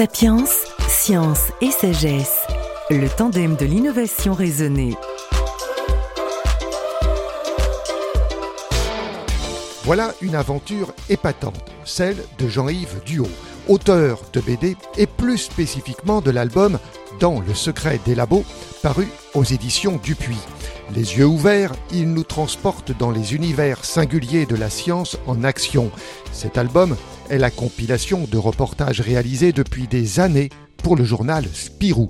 Sapiens, science et sagesse, le tandem de l'innovation raisonnée. Voilà une aventure épatante, celle de Jean-Yves Duhaut, auteur de BD et plus spécifiquement de l'album Dans le secret des labos, paru aux éditions Dupuis. Les yeux ouverts, il nous transporte dans les univers singuliers de la science en action. Cet album est la compilation de reportages réalisés depuis des années pour le journal Spirou.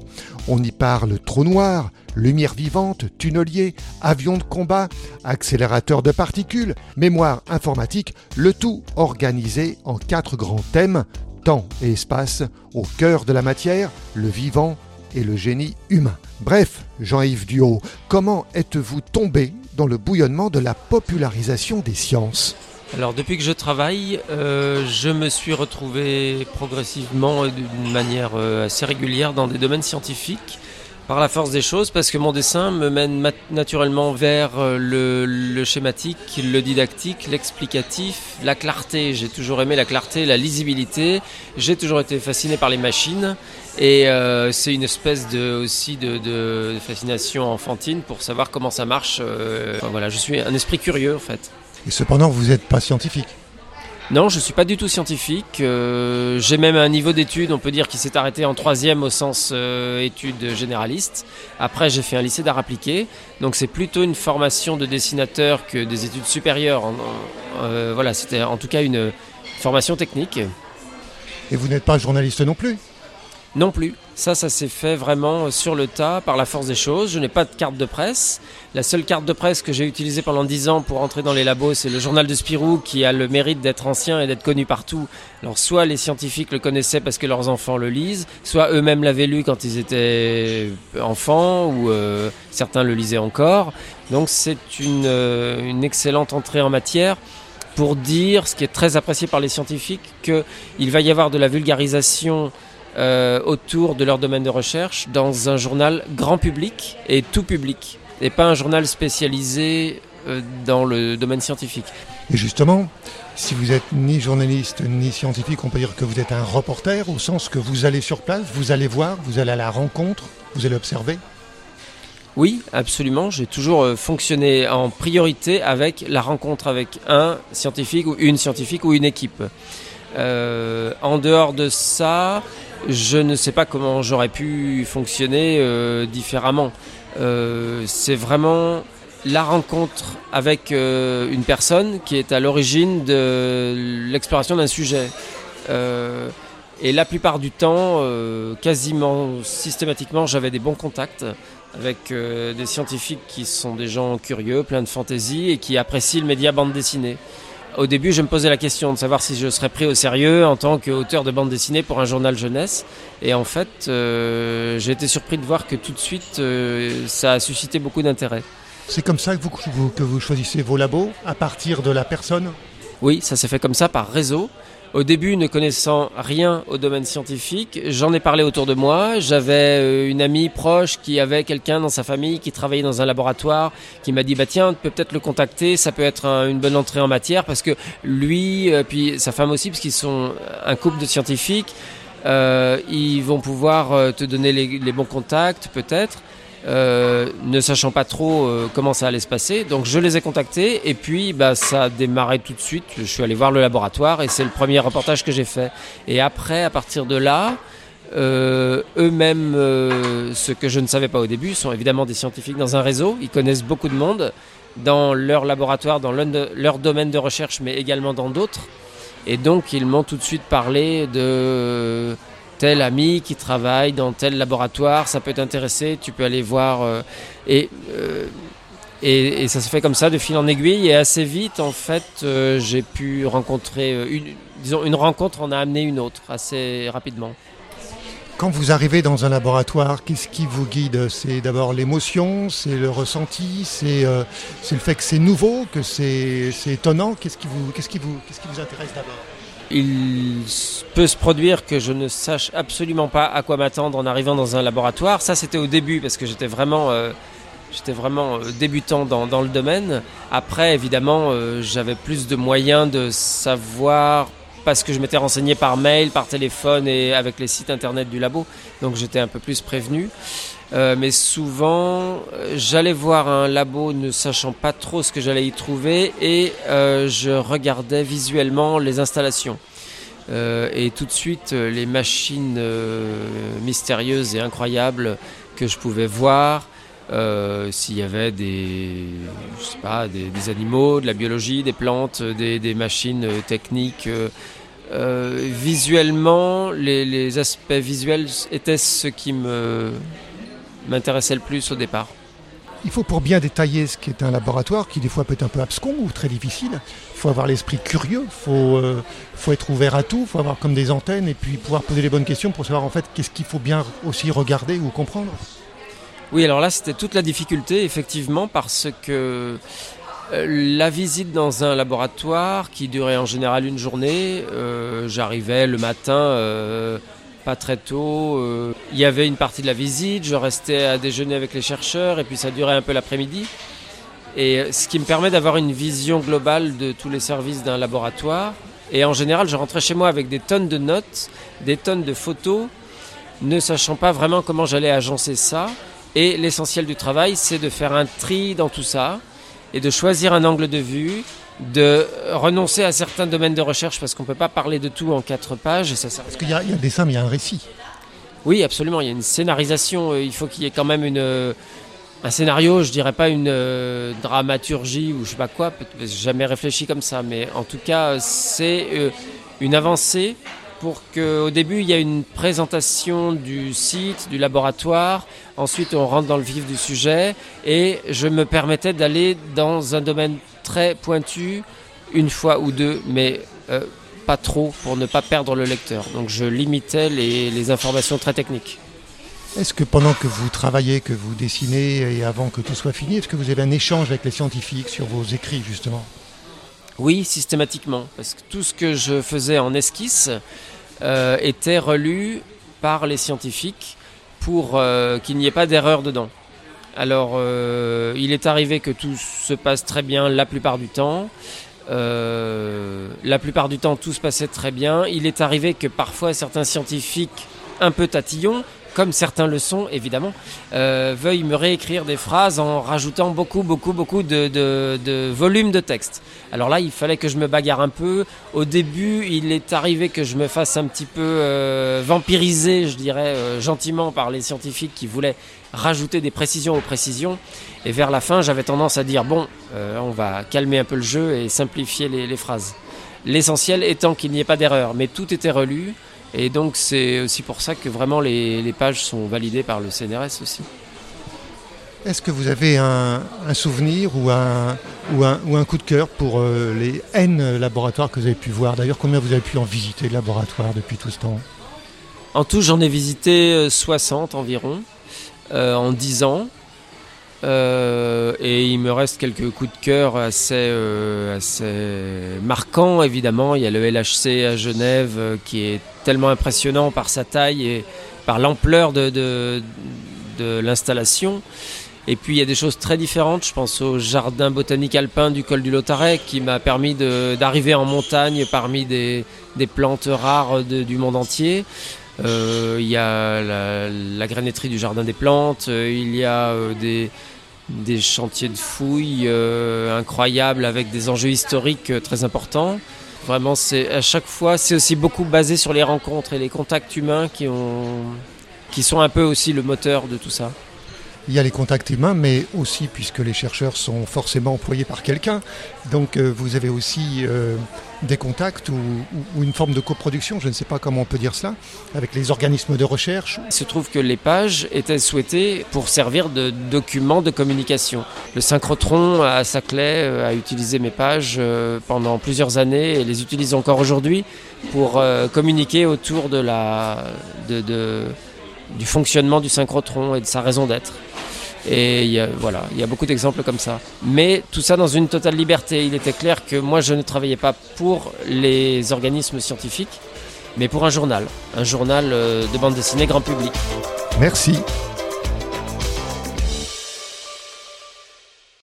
On y parle trou noir, lumière vivante, tunnelier, avion de combat, accélérateur de particules, mémoire informatique, le tout organisé en quatre grands thèmes, temps et espace, au cœur de la matière, le vivant et le génie humain. Bref, Jean-Yves Duhaut, comment êtes-vous tombé dans le bouillonnement de la popularisation des sciences? Alors depuis que je travaille, euh, je me suis retrouvé progressivement et d'une manière euh, assez régulière dans des domaines scientifiques par la force des choses parce que mon dessin me mène naturellement vers euh, le, schématique, le didactique, l'explicatif, la clarté. J'ai toujours aimé la clarté, la lisibilité. J'ai toujours été fasciné par les machines et c'est une espèce de, aussi de, fascination enfantine pour savoir comment ça marche. voilà, je suis un esprit curieux en fait. Et cependant, vous n'êtes pas scientifique non, je ne suis pas du tout scientifique. Euh, j'ai même un niveau d'études, on peut dire, qui s'est arrêté en troisième au sens euh, études généralistes. Après, j'ai fait un lycée d'art appliqué, donc c'est plutôt une formation de dessinateur que des études supérieures. Euh, voilà, c'était en tout cas une formation technique. Et vous n'êtes pas journaliste non plus non plus. Ça, ça s'est fait vraiment sur le tas, par la force des choses. Je n'ai pas de carte de presse. La seule carte de presse que j'ai utilisée pendant 10 ans pour entrer dans les labos, c'est le journal de Spirou, qui a le mérite d'être ancien et d'être connu partout. Alors, soit les scientifiques le connaissaient parce que leurs enfants le lisent, soit eux-mêmes l'avaient lu quand ils étaient enfants, ou euh, certains le lisaient encore. Donc, c'est une, euh, une excellente entrée en matière pour dire, ce qui est très apprécié par les scientifiques, qu'il va y avoir de la vulgarisation euh, autour de leur domaine de recherche dans un journal grand public et tout public, et pas un journal spécialisé euh, dans le domaine scientifique. Et justement, si vous êtes ni journaliste ni scientifique, on peut dire que vous êtes un reporter au sens que vous allez sur place, vous allez voir, vous allez à la rencontre, vous allez observer. Oui, absolument. J'ai toujours euh, fonctionné en priorité avec la rencontre avec un scientifique ou une scientifique ou une équipe. en dehors de ça, je ne sais pas comment j'aurais pu fonctionner euh, différemment. Euh, c'est vraiment la rencontre avec euh, une personne qui est à l'origine de l'exploration d'un sujet. et la plupart du temps, quasiment systématiquement, j'avais des bons contacts avec des scientifiques qui sont des gens curieux, pleins de fantaisie et qui apprécient le média bande dessinée. Au début, je me posais la question de savoir si je serais pris au sérieux en tant qu'auteur de bande dessinée pour un journal jeunesse. Et en fait, euh, j'ai été surpris de voir que tout de suite, euh, ça a suscité beaucoup d'intérêt. C'est comme ça que vous, que vous choisissez vos labos, à partir de la personne? Oui, ça s'est fait comme ça par réseau. Au début, ne connaissant rien au domaine scientifique, j'en ai parlé autour de moi. J'avais euh, une amie proche qui avait quelqu'un dans sa famille qui travaillait dans un laboratoire, qui m'a dit bah tiens, tu peux peut-être le contacter, ça peut être une bonne entrée en matière parce que lui, euh, puis sa femme aussi, parce qu'ils sont un couple de scientifiques, euh, ils vont pouvoir te donner les bons contacts peut-être. Euh, ne sachant pas trop euh, comment ça allait se passer. Donc je les ai contactés et puis bah, ça a démarré tout de suite. Je suis allé voir le laboratoire et c'est le premier reportage que j'ai fait. Et après, à partir de là, euh, eux-mêmes, ce que je ne savais pas au début, sont évidemment des scientifiques dans un réseau. Ils connaissent beaucoup de monde dans leur laboratoire, dans leur domaine de recherche, mais également dans d'autres. Et donc ils m'ont tout de suite parlé de tel ami qui travaille dans tel laboratoire, ça peut t'intéresser, tu peux aller voir. Euh, euh, et, et, ça se fait comme ça de fil en aiguille. Et assez vite, en fait, euh, j'ai pu rencontrer, une, disons, une rencontre en a amené une autre assez rapidement. Quand vous arrivez dans un laboratoire, qu'est-ce qui vous guide? C'est d'abord l'émotion, c'est le ressenti, c'est le fait que c'est nouveau, que c'est étonnant. Qu'est-ce qui, qu'est-ce, qui qu'est-ce qui vous intéresse d'abord? Il peut se produire que je ne sache absolument pas à quoi m'attendre en arrivant dans un laboratoire. Ça, c'était au début parce que j'étais vraiment, euh, euh, débutant dans, le domaine. Après, évidemment, euh, j'avais plus de moyens de savoir parce que je m'étais renseigné par mail, par téléphone et avec les sites internet du labo, donc j'étais un peu plus prévenu. Euh, mais souvent, j'allais voir un labo ne sachant pas trop ce que j'allais y trouver et euh, je regardais visuellement les installations. Euh, et tout de suite, les machines mystérieuses et incroyables que je pouvais voir, s'il y avait des, je sais pas, des, animaux, de la biologie, des plantes, des, des machines techniques. visuellement, les, les, aspects visuels étaient ce qui me m'intéressait le plus au départ. Il faut pour bien détailler ce qui est un laboratoire, qui des fois peut être un peu abscon ou très difficile, il faut avoir l'esprit curieux, il faut, euh, faut être ouvert à tout, il faut avoir comme des antennes et puis pouvoir poser les bonnes questions pour savoir en fait qu'est-ce qu'il faut bien aussi regarder ou comprendre. Oui, alors là c'était toute la difficulté effectivement parce que euh, la visite dans un laboratoire qui durait en général une journée, euh, j'arrivais le matin pas très tôt. Euh, il y avait une partie de la visite, je restais à déjeuner avec les chercheurs et puis ça durait un peu l'après-midi. Et euh, ce qui me permet d'avoir une vision globale de tous les services d'un laboratoire. Et en général, je rentrais chez moi avec des tonnes de notes, des tonnes de photos, ne sachant pas vraiment comment j'allais agencer ça. Et l'essentiel du travail, c'est de faire un tri dans tout ça et de choisir un angle de vue de renoncer à certains domaines de recherche parce qu'on ne peut pas parler de tout en quatre pages. Et ça Parce qu'il y, a dessin, mais il y a un récit. Oui, absolument. Il y a une scénarisation. Euh, il faut qu'il y ait quand même une, euh, un scénario, je dirais pas une euh, dramaturgie ou je sais pas quoi. J'ai jamais réfléchi comme ça, mais en tout cas, c'est une avancée pour qu'au début il y ait une présentation du site, du laboratoire. Ensuite, on rentre dans le vif du sujet et je me permettais d'aller dans un domaine très pointu une fois ou deux, mais pas trop pour ne pas perdre le lecteur. Donc je limitais les, informations très techniques. Est-ce que pendant que vous travaillez, que vous dessinez et avant que tout soit fini, est-ce que vous avez un échange avec les scientifiques sur vos écrits justement? Oui, systématiquement. Parce que tout ce que je faisais en esquisse euh, était relu par les scientifiques pour euh, qu'il n'y ait pas d'erreur dedans. Alors, euh, il est arrivé que tout se passe très bien la plupart du temps. Euh, la plupart du temps, tout se passait très bien. Il est arrivé que parfois certains scientifiques un peu tatillons comme certains le sont évidemment, euh, veuillent me réécrire des phrases en rajoutant beaucoup, beaucoup, beaucoup de, volume de texte. Alors là, il fallait que je me bagarre un peu. Au début, il est arrivé que je me fasse un petit peu euh, vampiriser, je dirais, euh, gentiment par les scientifiques qui voulaient rajouter des précisions aux précisions. Et vers la fin, j'avais tendance à dire, bon, on va calmer un peu le jeu et simplifier les phrases. L'essentiel étant qu'il n'y ait pas d'erreur, mais tout était relu. Et donc c'est aussi pour ça que vraiment les, pages sont validées par le CNRS aussi. Est-ce que vous avez un, souvenir ou un, ou, ou un, coup de cœur pour euh, les N laboratoires que vous avez pu voir? D'ailleurs, combien vous avez pu en visiter de laboratoires depuis tout ce temps? En tout, j'en ai visité 60 euh, environ euh, en 10 ans. Euh, et il me reste quelques coups de cœur assez, euh, assez marquants, évidemment. Il y a le LHC à Genève euh, qui est tellement impressionnant par sa taille et par l'ampleur de, de, l'installation. Et puis il y a des choses très différentes. Je pense au jardin botanique alpin du col du Lotaret qui m'a permis d'arriver en montagne parmi des, des plantes rares du monde entier. Il y a la, la, du jardin des plantes, il y a des, des chantiers de fouilles euh, incroyables avec des enjeux historiques euh, très importants. Vraiment, c'est à chaque fois, c'est aussi beaucoup basé sur les rencontres et les contacts humains qui, ont, qui sont un peu aussi le moteur de tout ça il y a les contacts humains, mais aussi puisque les chercheurs sont forcément employés par quelqu'un, donc euh, vous avez aussi euh, des contacts ou, une forme de coproduction, je ne sais pas comment on peut dire cela, avec les organismes de recherche. Il se trouve que les pages étaient souhaitées pour servir de documents de communication. Le synchrotron à Saclay euh, a utilisé mes pages pendant plusieurs années et les utilise encore aujourd'hui pour communiquer autour de la, du fonctionnement du synchrotron et de sa raison d'être. Et voilà, il y a beaucoup d'exemples comme ça. Mais tout ça dans une totale liberté. Il était clair que moi, je ne travaillais pas pour les organismes scientifiques, mais pour un journal, un journal euh, de bande dessinée grand public. Merci.